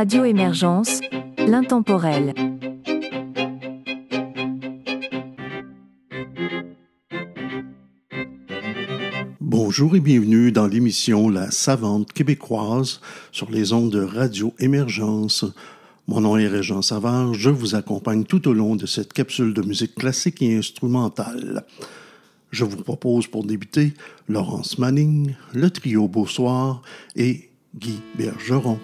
Radio Émergence, l'intemporel. Bonjour et bienvenue dans l'émission La Savante québécoise sur les ondes de Radio Émergence. Mon nom est Régent Savard, je vous accompagne tout au long de cette capsule de musique classique et instrumentale. Je vous propose pour débuter Laurence Manning, le trio Beau Soir et Guy Bergeron.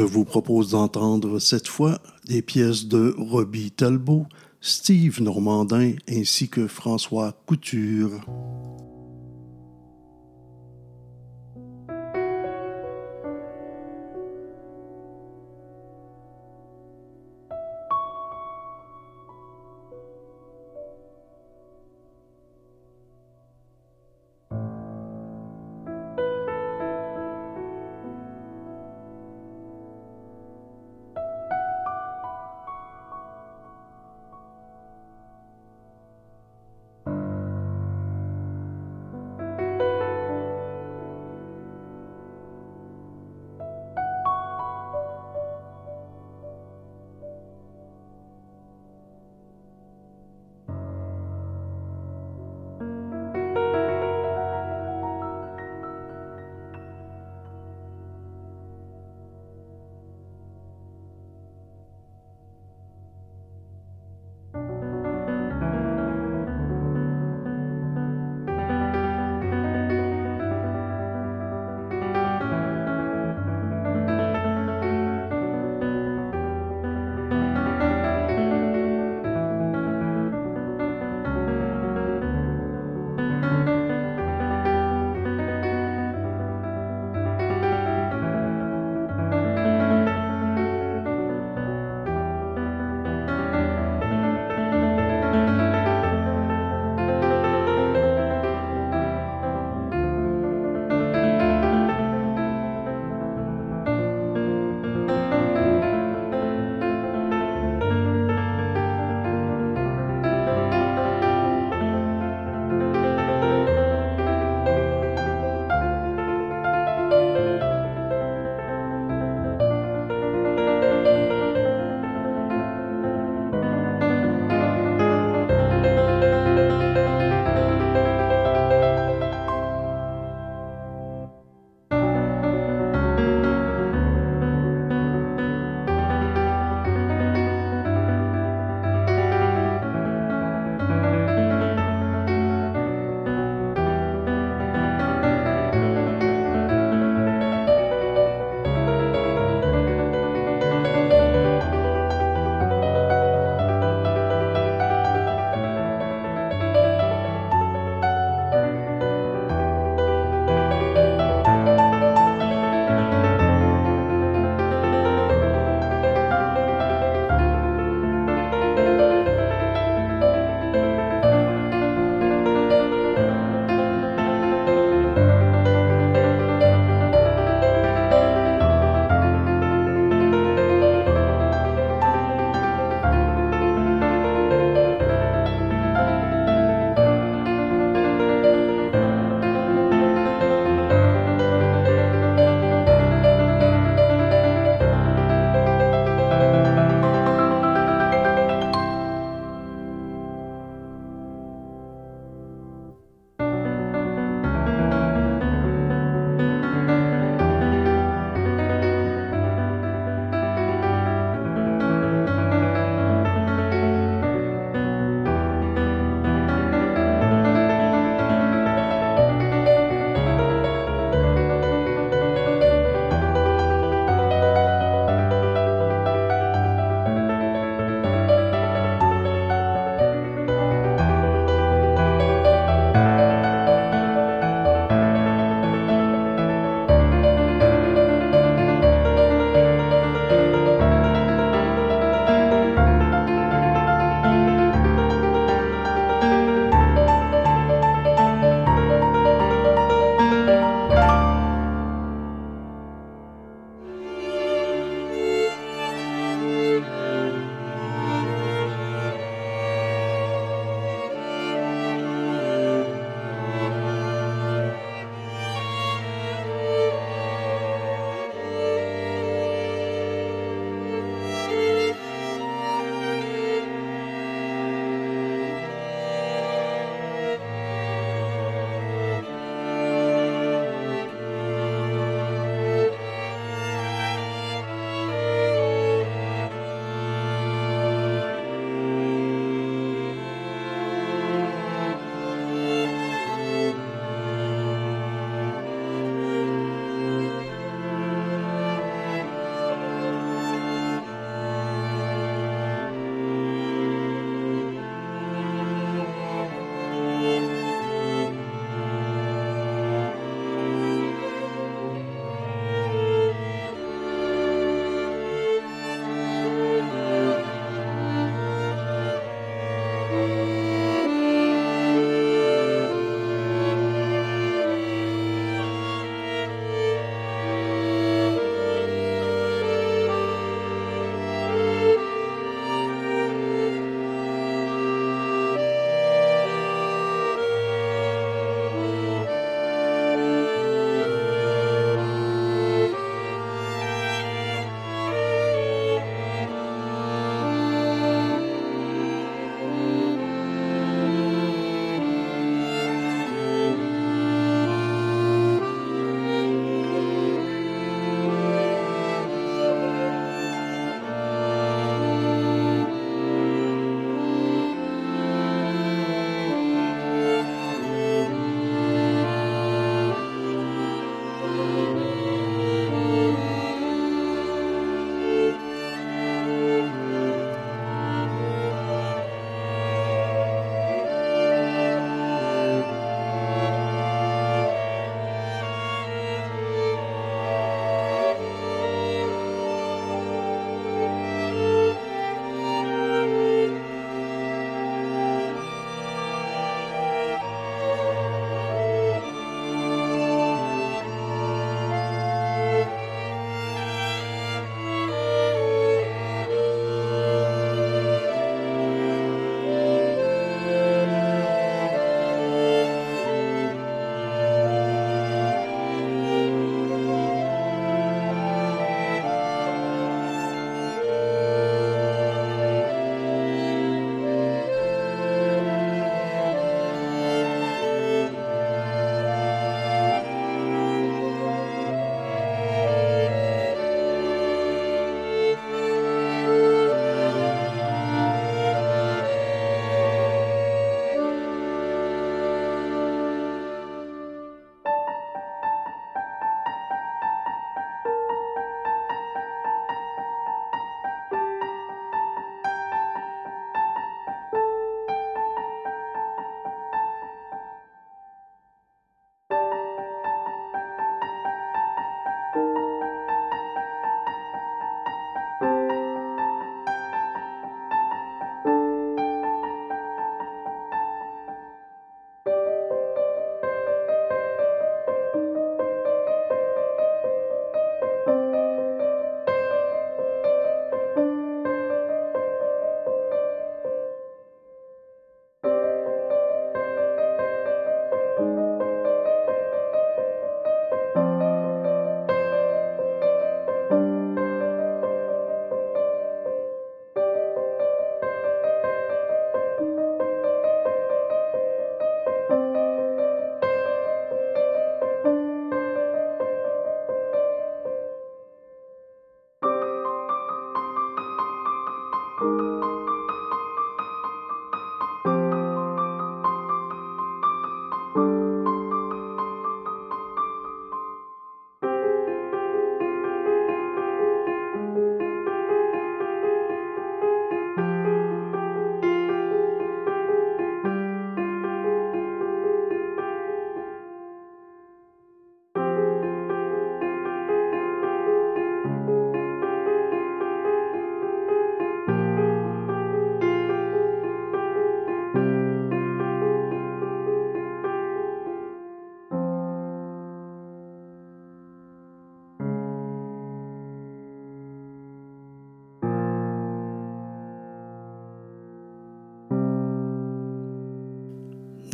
Je vous propose d'entendre cette fois des pièces de Robbie Talbot, Steve Normandin ainsi que François Couture.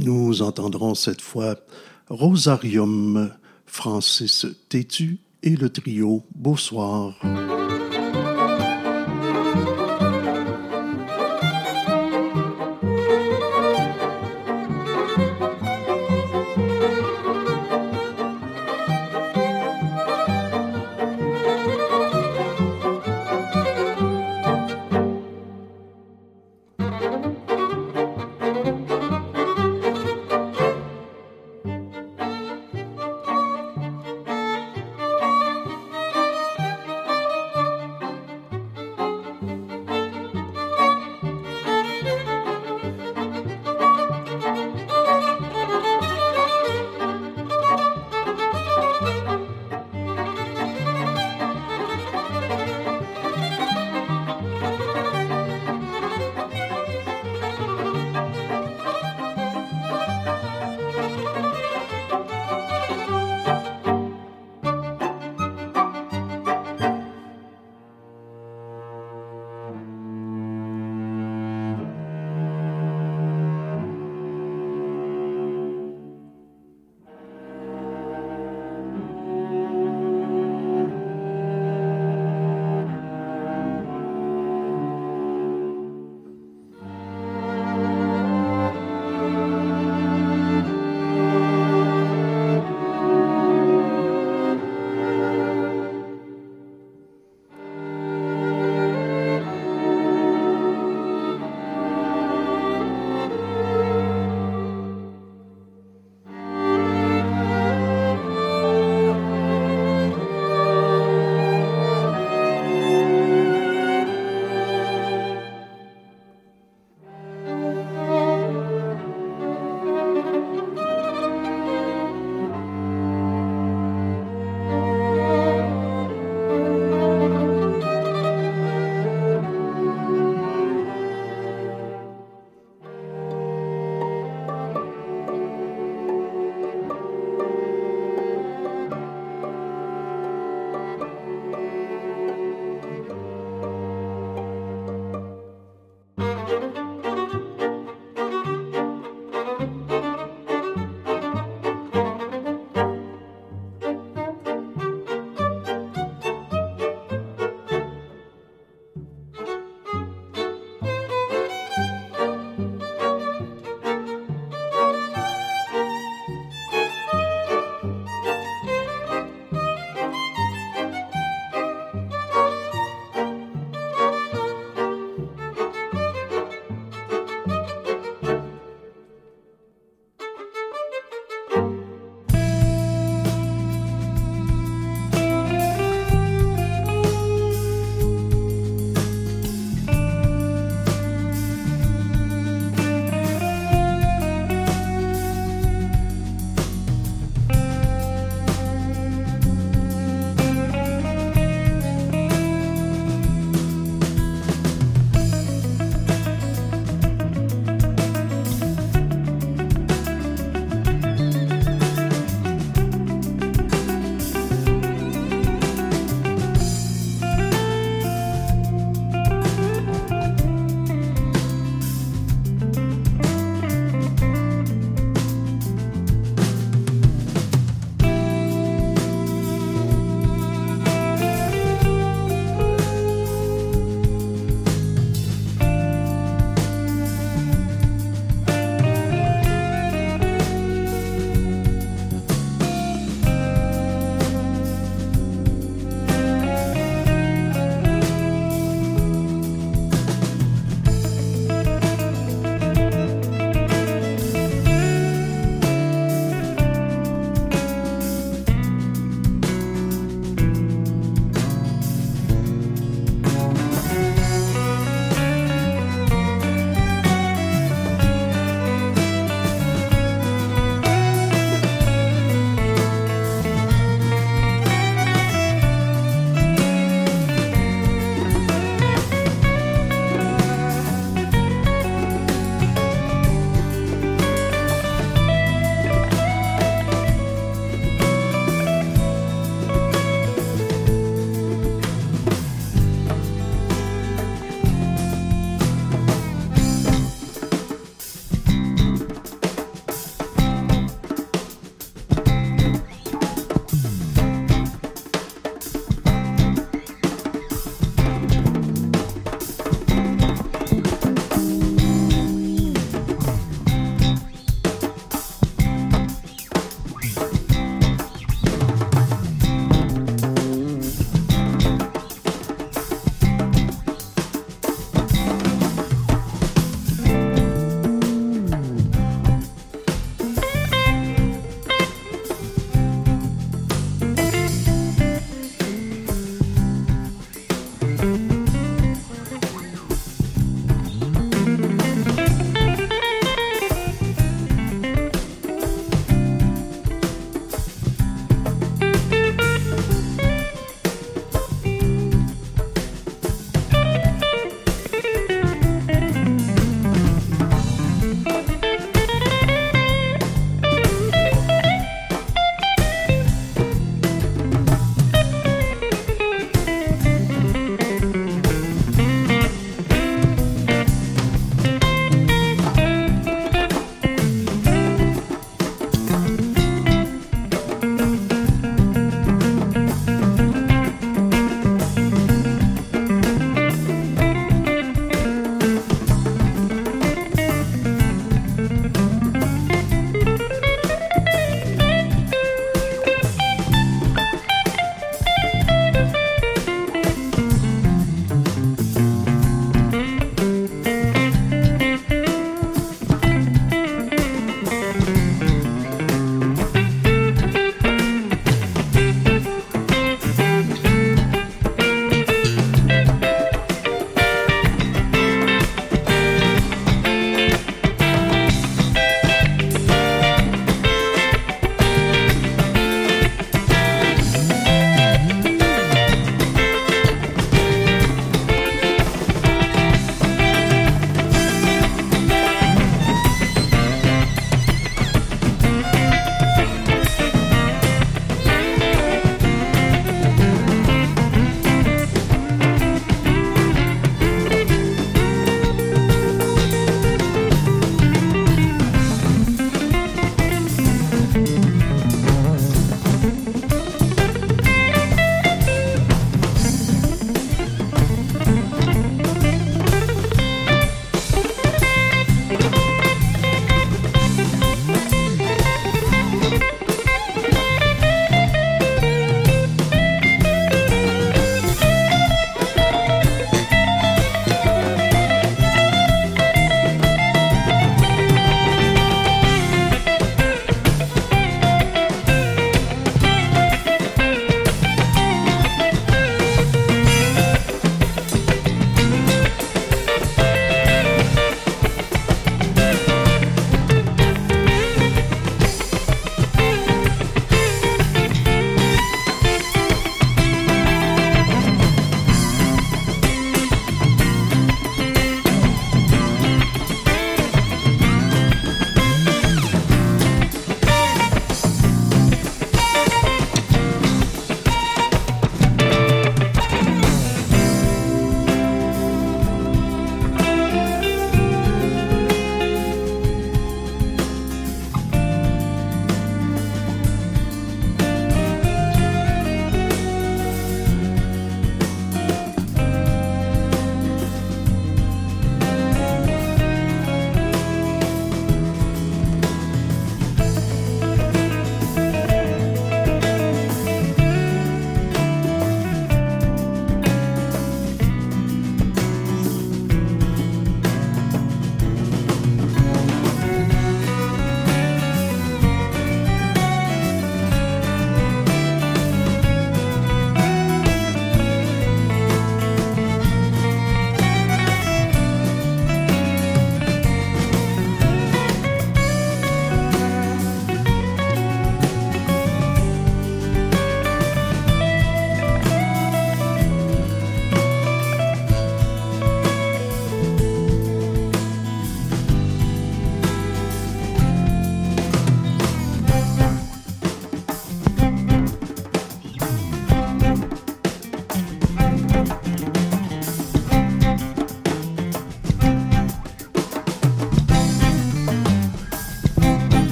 Nous entendrons cette fois Rosarium, Francis Tétu et le trio Bonsoir.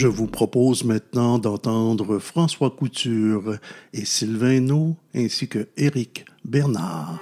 Je vous propose maintenant d'entendre François Couture et Sylvain No, ainsi que Éric Bernard.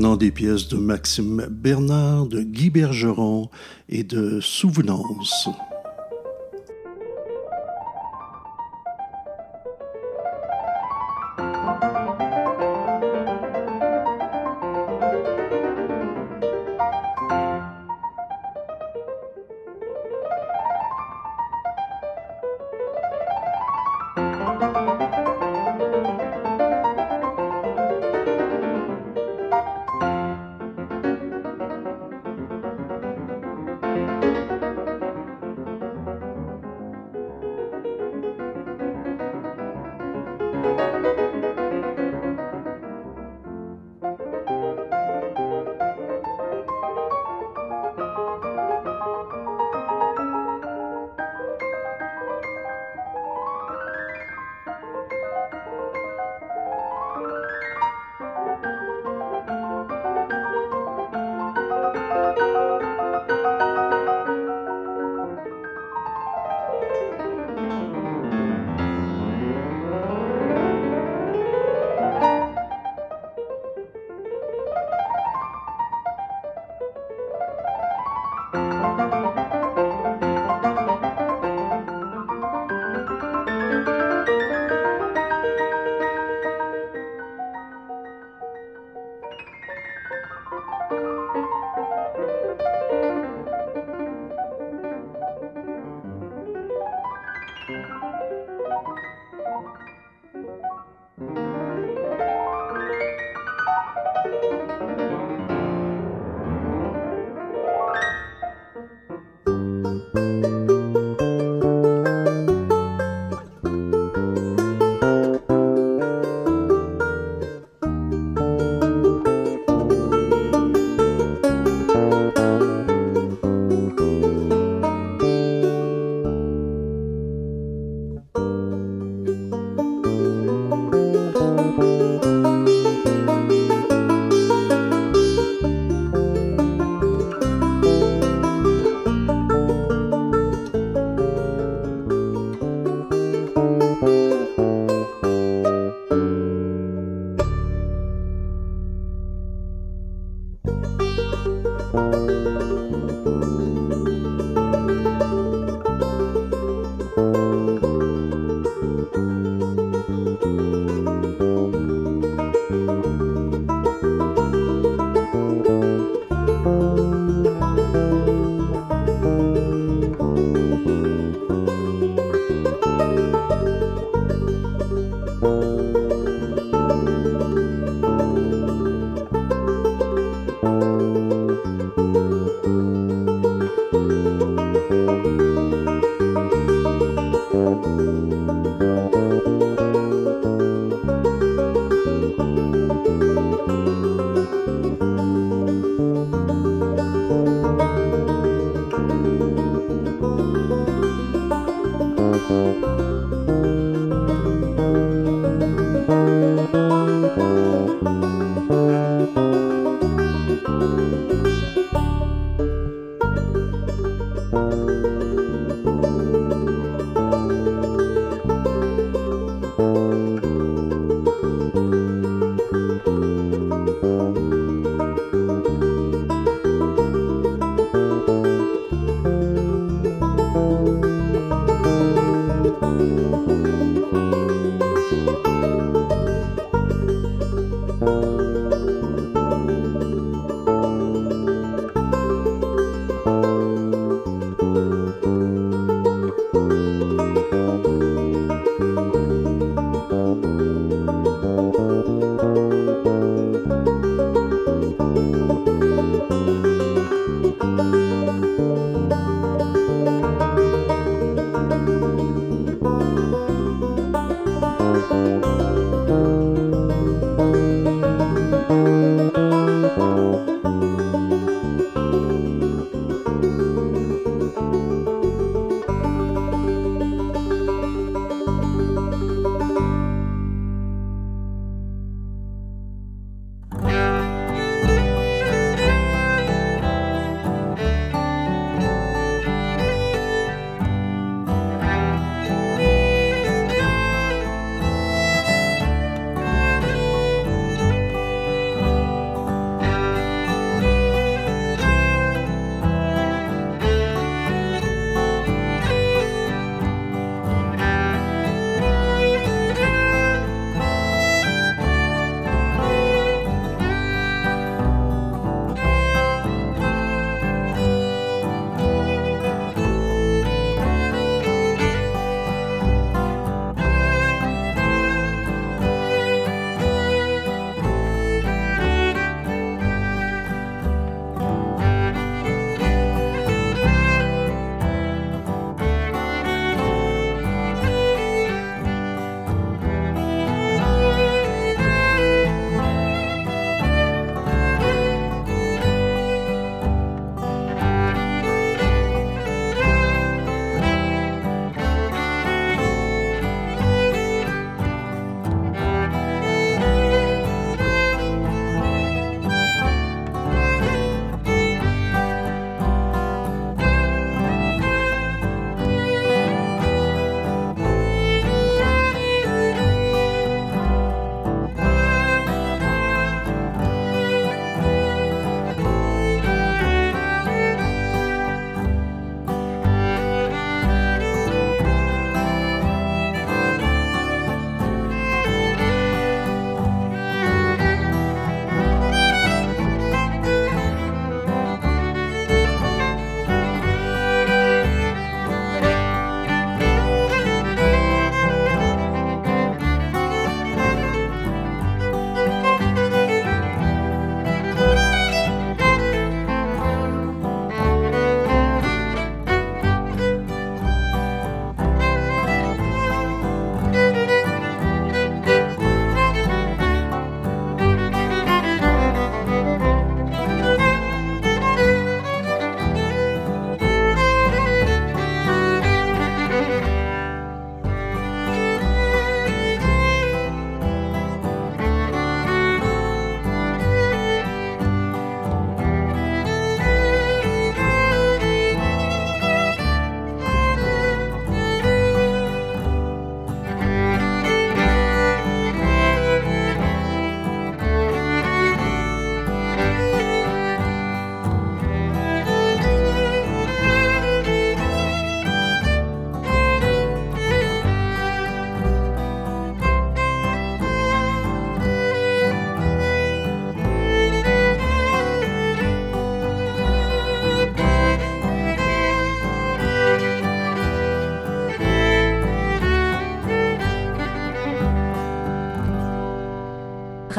Maintenant des pièces de Maxime Bernard, de Guy Bergeron et de Souvenance.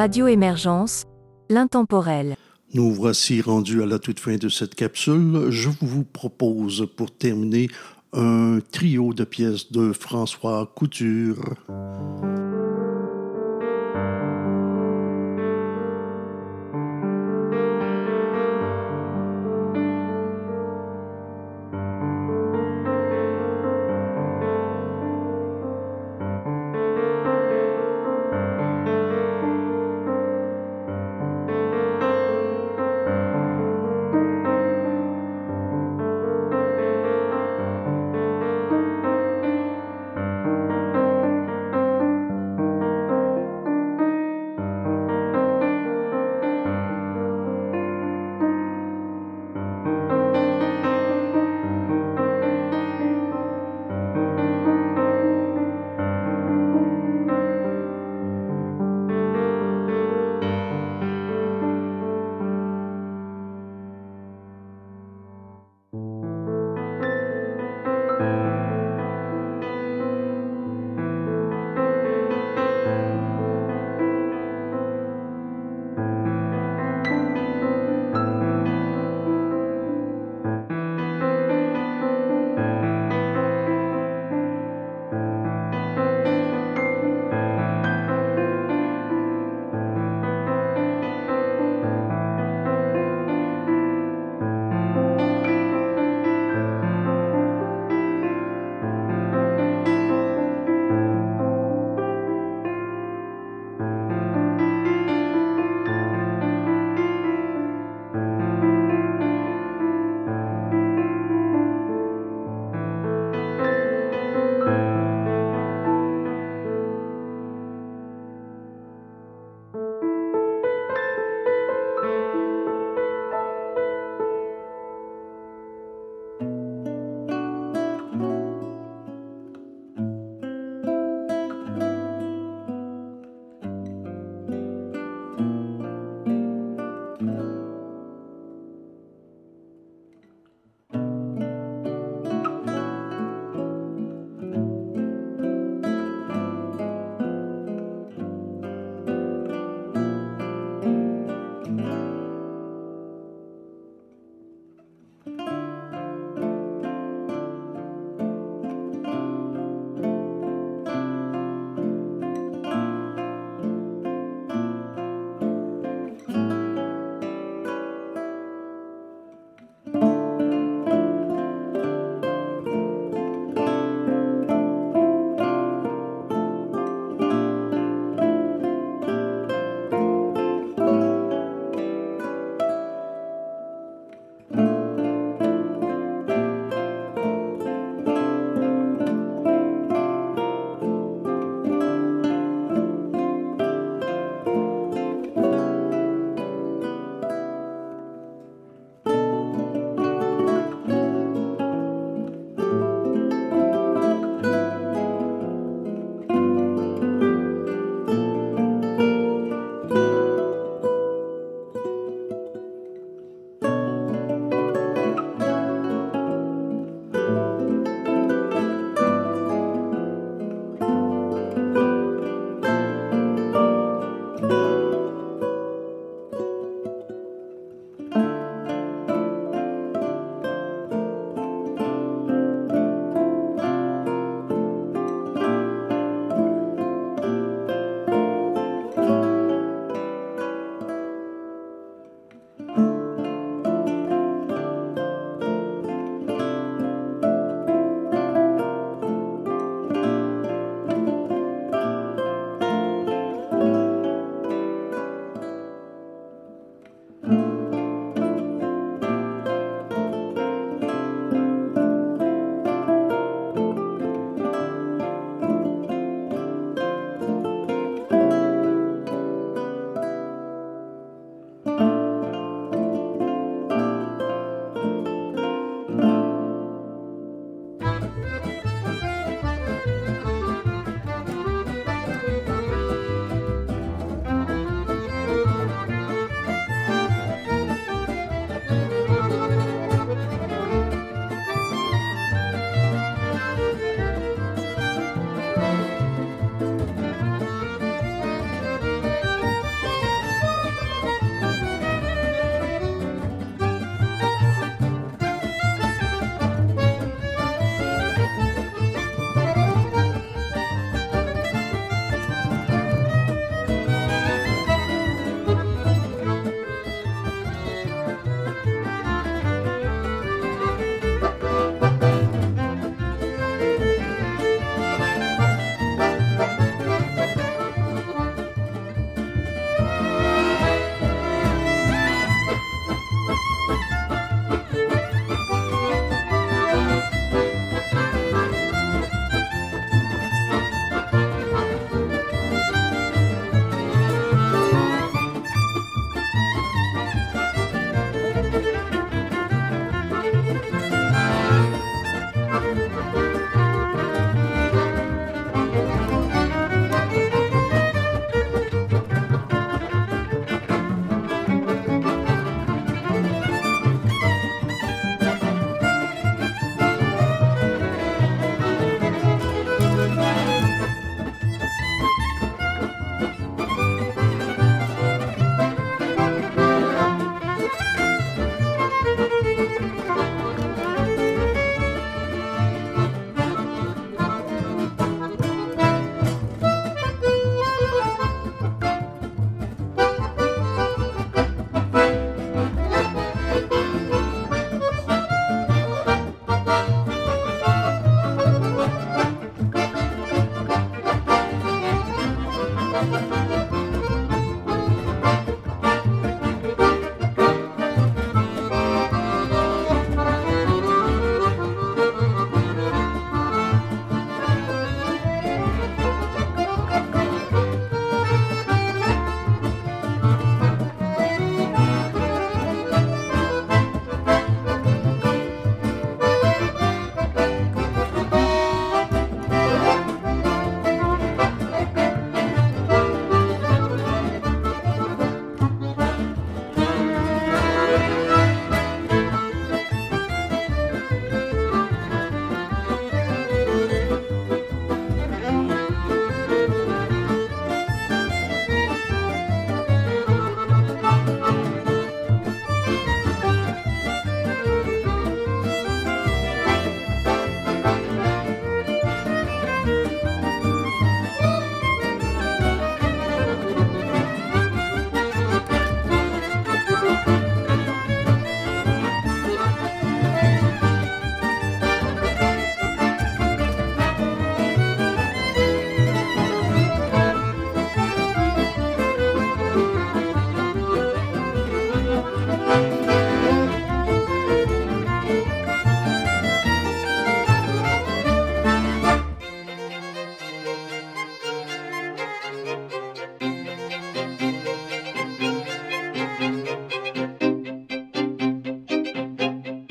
Radio Émergence, l'intemporel. Nous voici rendus à la toute fin de cette capsule. Je vous propose pour terminer un trio de pièces de François Couture.